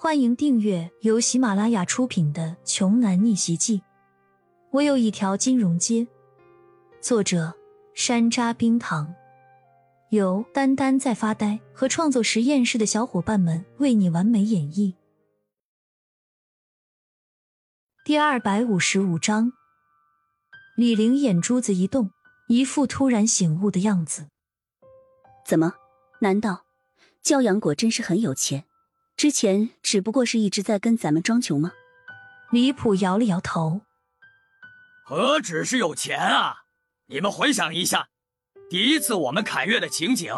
欢迎订阅由喜马拉雅出品的《穷男逆袭记》。我有一条金融街。作者：山楂冰糖，由丹丹在发呆和创作实验室的小伙伴们为你完美演绎。第二百五十五章，李玲眼珠子一动，一副突然醒悟的样子。怎么？难道骄阳果真是很有钱？之前只不过是一直在跟咱们装穷吗？李普摇了摇头，何止是有钱啊！你们回想一下，第一次我们凯越的情景，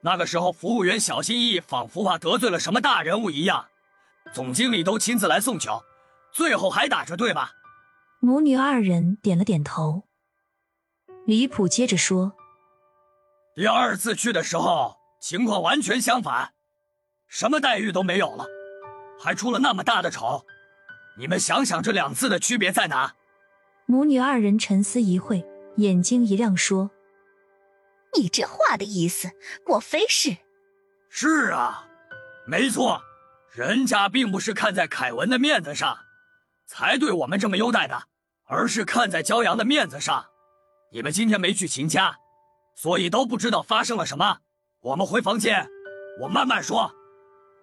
那个时候服务员小心翼翼，仿佛怕得罪了什么大人物一样，总经理都亲自来送酒，最后还打着对吧？母女二人点了点头。李普接着说：“第二次去的时候，情况完全相反。”什么待遇都没有了，还出了那么大的丑，你们想想这两次的区别在哪？母女二人沉思一会，眼睛一亮，说：“你这话的意思，莫非是？是啊，没错，人家并不是看在凯文的面子上，才对我们这么优待的，而是看在骄阳的面子上。你们今天没去秦家，所以都不知道发生了什么。我们回房间，我慢慢说。”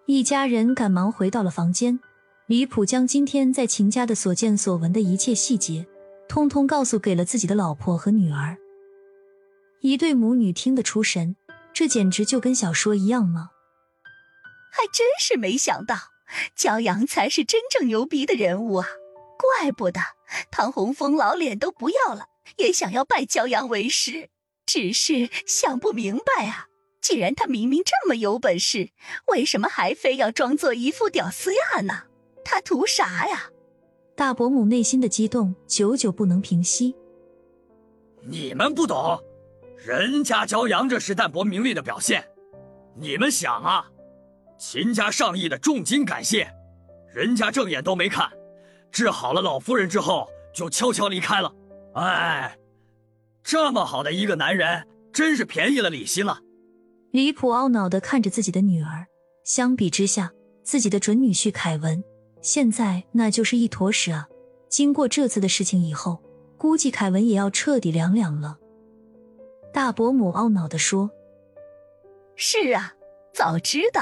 一家人赶忙回到了房间，李普将今天在秦家的所见所闻的一切细节，通通告诉给了自己的老婆和女儿。一对母女听得出神，这简直就跟小说一样吗？还真是没想到，骄阳才是真正牛逼的人物啊！怪不得唐洪峰老脸都不要了，也想要拜骄阳为师，只是想不明白啊。既然他明明这么有本事，为什么还非要装作一副屌丝样呢？他图啥呀？大伯母内心的激动久久不能平息。你们不懂，人家骄阳这是淡泊名利的表现。你们想啊，秦家上亿的重金感谢，人家正眼都没看，治好了老夫人之后就悄悄离开了。哎，这么好的一个男人，真是便宜了李欣了。李普懊恼的看着自己的女儿，相比之下，自己的准女婿凯文现在那就是一坨屎啊！经过这次的事情以后，估计凯文也要彻底凉凉了。大伯母懊恼的说：“是啊，早知道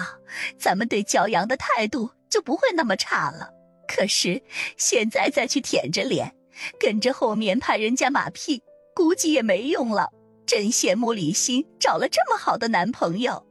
咱们对骄阳的态度就不会那么差了。可是现在再去舔着脸，跟着后面拍人家马屁，估计也没用了。”真羡慕李欣找了这么好的男朋友，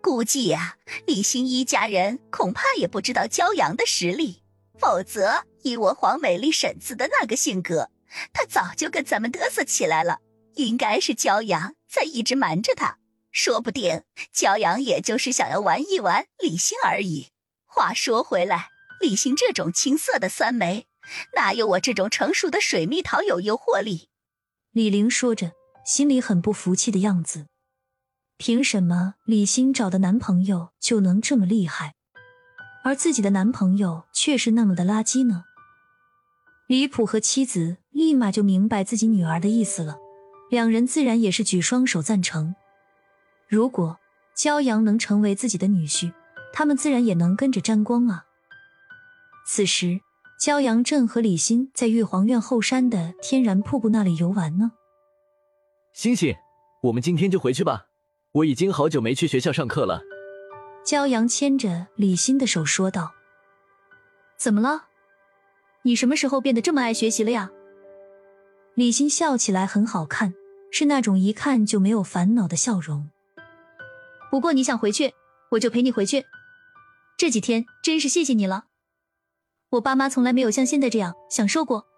估计呀，李欣一家人恐怕也不知道骄阳的实力，否则以我黄美丽婶子的那个性格，她早就跟咱们嘚瑟起来了。应该是骄阳在一直瞒着她，说不定骄阳也就是想要玩一玩李欣而已。话说回来，李欣这种青涩的酸梅，哪有我这种成熟的水蜜桃有诱惑力？李玲说着。心里很不服气的样子，凭什么李欣找的男朋友就能这么厉害，而自己的男朋友却是那么的垃圾呢？李普和妻子立马就明白自己女儿的意思了，两人自然也是举双手赞成。如果骄阳能成为自己的女婿，他们自然也能跟着沾光啊。此时，骄阳正和李欣在玉皇院后山的天然瀑布那里游玩呢。星星，我们今天就回去吧。我已经好久没去学校上课了。骄阳牵着李欣的手说道：“怎么了？你什么时候变得这么爱学习了呀？”李欣笑起来很好看，是那种一看就没有烦恼的笑容。不过你想回去，我就陪你回去。这几天真是谢谢你了，我爸妈从来没有像现在这样享受过。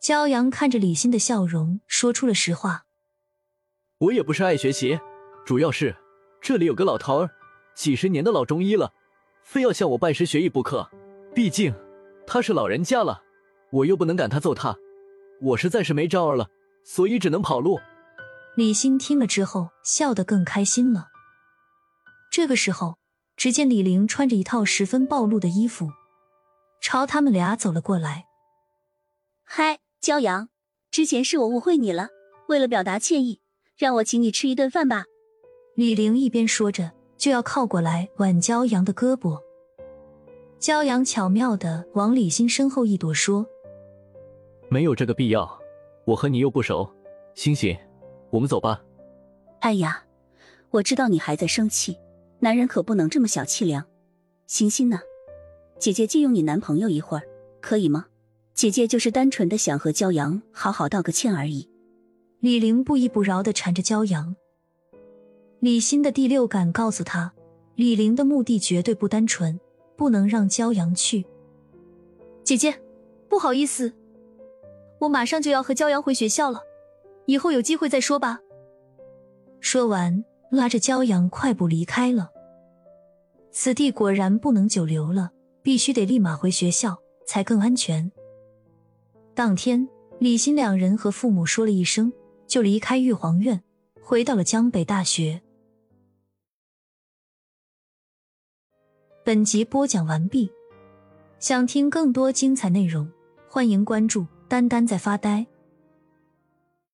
骄阳看着李欣的笑容，说出了实话：“我也不是爱学习，主要是这里有个老头儿，几十年的老中医了，非要向我拜师学艺不可。毕竟他是老人家了，我又不能赶他揍他，我实在是没招儿了，所以只能跑路。”李欣听了之后，笑得更开心了。这个时候，只见李玲穿着一套十分暴露的衣服，朝他们俩走了过来。嗨。骄阳，之前是我误会你了，为了表达歉意，让我请你吃一顿饭吧。李玲一边说着，就要靠过来挽骄阳的胳膊。骄阳巧妙的往李欣身后一躲，说：“没有这个必要，我和你又不熟。欣欣，我们走吧。”哎呀，我知道你还在生气，男人可不能这么小气量。欣欣呢？姐姐借用你男朋友一会儿，可以吗？姐姐就是单纯的想和骄阳好好道个歉而已。李玲不依不饶的缠着骄阳。李欣的第六感告诉他，李玲的目的绝对不单纯，不能让骄阳去。姐姐，不好意思，我马上就要和骄阳回学校了，以后有机会再说吧。说完，拉着骄阳快步离开了。此地果然不能久留了，必须得立马回学校才更安全。当天，李欣两人和父母说了一声，就离开玉皇院，回到了江北大学。本集播讲完毕，想听更多精彩内容，欢迎关注“丹丹在发呆”。